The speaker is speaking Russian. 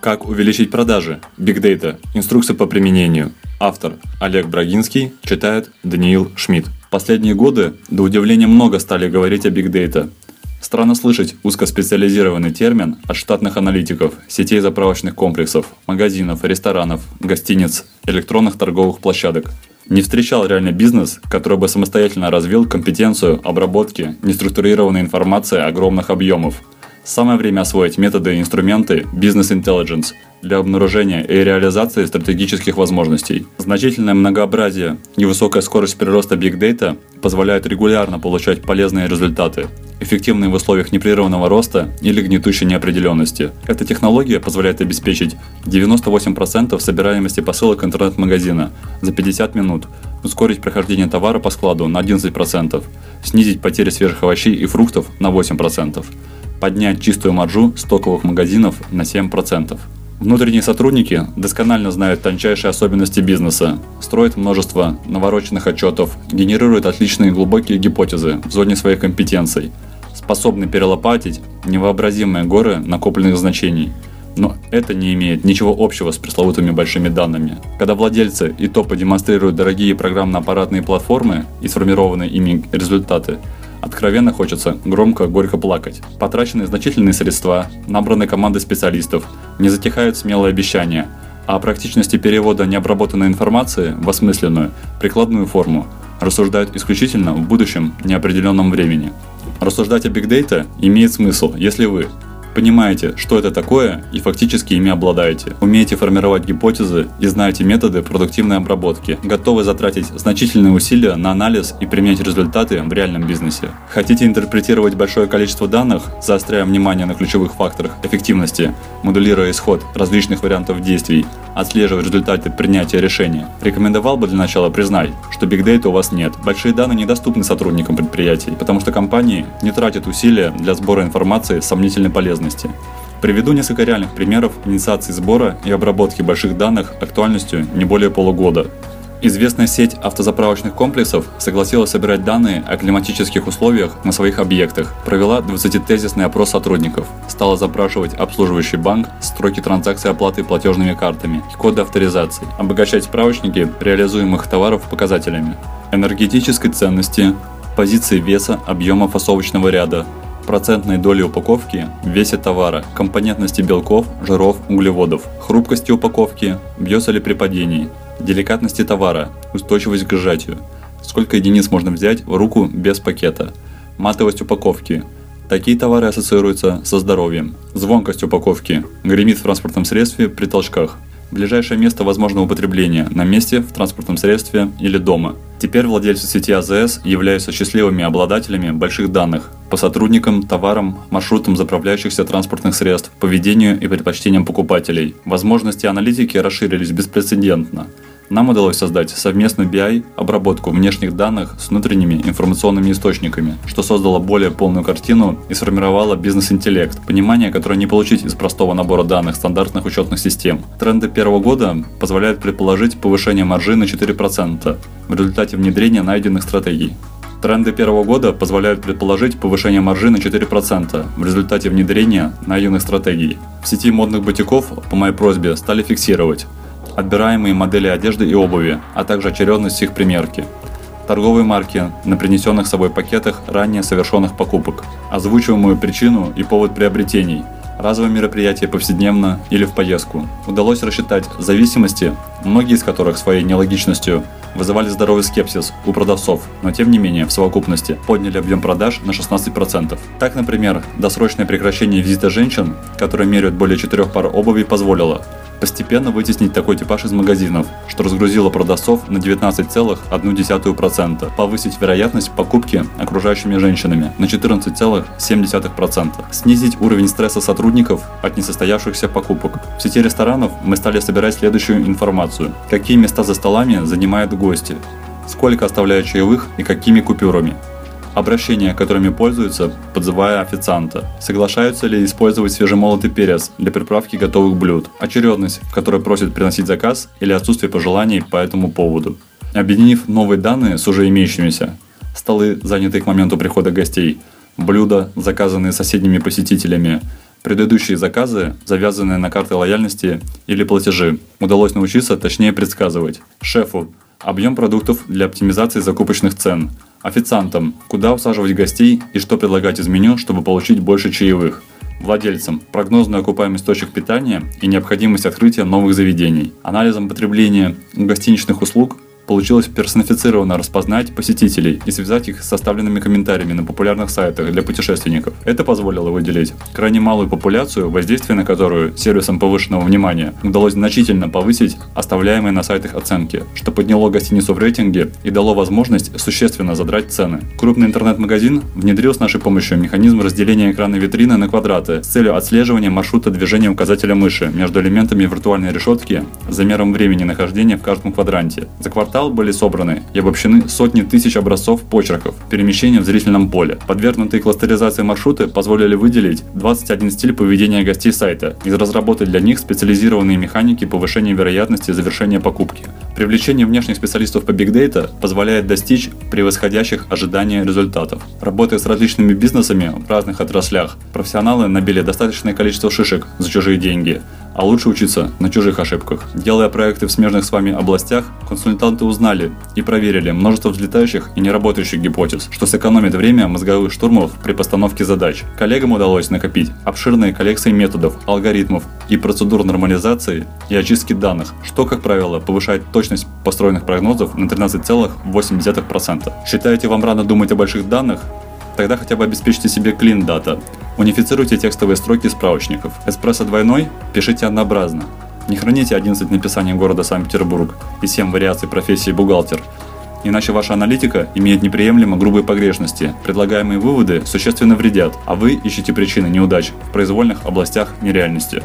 Как увеличить продажи? Big Data. Инструкция по применению. Автор Олег Брагинский. Читает Даниил Шмидт. Последние годы до удивления много стали говорить о Big Data. Странно слышать узкоспециализированный термин от штатных аналитиков, сетей заправочных комплексов, магазинов, ресторанов, гостиниц, электронных торговых площадок. Не встречал реальный бизнес, который бы самостоятельно развил компетенцию обработки неструктурированной информации огромных объемов – Самое время освоить методы и инструменты Business Intelligence для обнаружения и реализации стратегических возможностей. Значительное многообразие и высокая скорость прироста Big Data позволяют регулярно получать полезные результаты, эффективные в условиях непрерывного роста или гнетущей неопределенности. Эта технология позволяет обеспечить 98% собираемости посылок интернет-магазина за 50 минут, ускорить прохождение товара по складу на 11%, снизить потери свежих овощей и фруктов на 8% поднять чистую маржу стоковых магазинов на 7%. Внутренние сотрудники досконально знают тончайшие особенности бизнеса, строят множество навороченных отчетов, генерируют отличные глубокие гипотезы в зоне своих компетенций, способны перелопатить невообразимые горы накопленных значений. Но это не имеет ничего общего с пресловутыми большими данными. Когда владельцы и топы демонстрируют дорогие программно-аппаратные платформы и сформированные ими результаты, Откровенно хочется громко-горько плакать. Потрачены значительные средства, набраны команды специалистов, не затихают смелые обещания, а о практичности перевода необработанной информации в осмысленную, прикладную форму рассуждают исключительно в будущем неопределенном времени. Рассуждать о Big Data имеет смысл, если вы Понимаете, что это такое и фактически ими обладаете. Умеете формировать гипотезы и знаете методы продуктивной обработки. Готовы затратить значительные усилия на анализ и применять результаты в реальном бизнесе. Хотите интерпретировать большое количество данных, заостряя внимание на ключевых факторах эффективности, модулируя исход различных вариантов действий, отслеживая результаты принятия решения. Рекомендовал бы для начала признать, что Big Data у вас нет. Большие данные недоступны сотрудникам предприятий, потому что компании не тратят усилия для сбора информации сомнительной полезности. Приведу несколько реальных примеров инициации сбора и обработки больших данных актуальностью не более полугода. Известная сеть автозаправочных комплексов согласилась собирать данные о климатических условиях на своих объектах, провела 20-тезисный опрос сотрудников, стала запрашивать обслуживающий банк, строки транзакций оплаты платежными картами и коды авторизации, обогащать справочники реализуемых товаров показателями энергетической ценности, позиции веса, объема фасовочного ряда, процентной доли упаковки в весе товара, компонентности белков, жиров, углеводов, хрупкости упаковки, бьется ли при падении, деликатности товара, устойчивость к сжатию, сколько единиц можно взять в руку без пакета, матовость упаковки. Такие товары ассоциируются со здоровьем. Звонкость упаковки. Гремит в транспортном средстве при толчках. Ближайшее место возможного употребления – на месте, в транспортном средстве или дома. Теперь владельцы сети АЗС являются счастливыми обладателями больших данных по сотрудникам, товарам, маршрутам заправляющихся транспортных средств, поведению и предпочтениям покупателей. Возможности аналитики расширились беспрецедентно – нам удалось создать совместную BI обработку внешних данных с внутренними информационными источниками, что создало более полную картину и сформировало бизнес-интеллект, понимание, которое не получить из простого набора данных стандартных учетных систем. Тренды первого года позволяют предположить повышение маржи на 4% в результате внедрения найденных стратегий. Тренды первого года позволяют предположить повышение маржи на 4% в результате внедрения найденных стратегий. В сети модных бутиков по моей просьбе стали фиксировать отбираемые модели одежды и обуви, а также очередность их примерки. Торговые марки на принесенных с собой пакетах ранее совершенных покупок, озвучиваемую причину и повод приобретений, разовые мероприятия повседневно или в поездку. Удалось рассчитать зависимости, многие из которых своей нелогичностью вызывали здоровый скепсис у продавцов, но тем не менее в совокупности подняли объем продаж на 16%. Так, например, досрочное прекращение визита женщин, которые меряют более 4 пар обуви, позволило постепенно вытеснить такой типаж из магазинов, что разгрузило продавцов на 19,1%, повысить вероятность покупки окружающими женщинами на 14,7%, снизить уровень стресса сотрудников от несостоявшихся покупок. В сети ресторанов мы стали собирать следующую информацию. Какие места за столами занимают гости, сколько оставляют чаевых и какими купюрами, обращения, которыми пользуются, подзывая официанта. Соглашаются ли использовать свежемолотый перец для приправки готовых блюд. Очередность, в которой просят приносить заказ или отсутствие пожеланий по этому поводу. Объединив новые данные с уже имеющимися, столы, занятые к моменту прихода гостей, блюда, заказанные соседними посетителями, предыдущие заказы, завязанные на карты лояльности или платежи. Удалось научиться точнее предсказывать. Шефу объем продуктов для оптимизации закупочных цен. Официантам, куда усаживать гостей и что предлагать из меню, чтобы получить больше чаевых. Владельцам – прогнозную окупаемость точек питания и необходимость открытия новых заведений. Анализом потребления гостиничных услуг получилось персонифицированно распознать посетителей и связать их с составленными комментариями на популярных сайтах для путешественников. Это позволило выделить крайне малую популяцию, воздействие на которую сервисом повышенного внимания удалось значительно повысить оставляемые на сайтах оценки, что подняло гостиницу в рейтинге и дало возможность существенно задрать цены. Крупный интернет-магазин внедрил с нашей помощью механизм разделения экрана витрины на квадраты с целью отслеживания маршрута движения указателя мыши между элементами виртуальной решетки замером времени нахождения в каждом квадранте. За квартал портал были собраны и обобщены сотни тысяч образцов почерков перемещения в зрительном поле. Подвергнутые кластеризации маршруты позволили выделить 21 стиль поведения гостей сайта и разработать для них специализированные механики повышения вероятности завершения покупки. Привлечение внешних специалистов по Big Data позволяет достичь превосходящих ожидания результатов. Работая с различными бизнесами в разных отраслях, профессионалы набили достаточное количество шишек за чужие деньги, а лучше учиться на чужих ошибках. Делая проекты в смежных с вами областях, консультанты узнали и проверили множество взлетающих и неработающих гипотез, что сэкономит время мозговых штурмов при постановке задач. Коллегам удалось накопить обширные коллекции методов, алгоритмов и процедур нормализации и очистки данных, что, как правило, повышает точность построенных прогнозов на 13,8%. Считаете, вам рано думать о больших данных? Тогда хотя бы обеспечьте себе clean data. Унифицируйте текстовые строки справочников. Эспрессо двойной пишите однообразно. Не храните 11 написаний города Санкт-Петербург и 7 вариаций профессии бухгалтер. Иначе ваша аналитика имеет неприемлемо грубые погрешности, предлагаемые выводы существенно вредят, а вы ищете причины неудач в произвольных областях нереальности.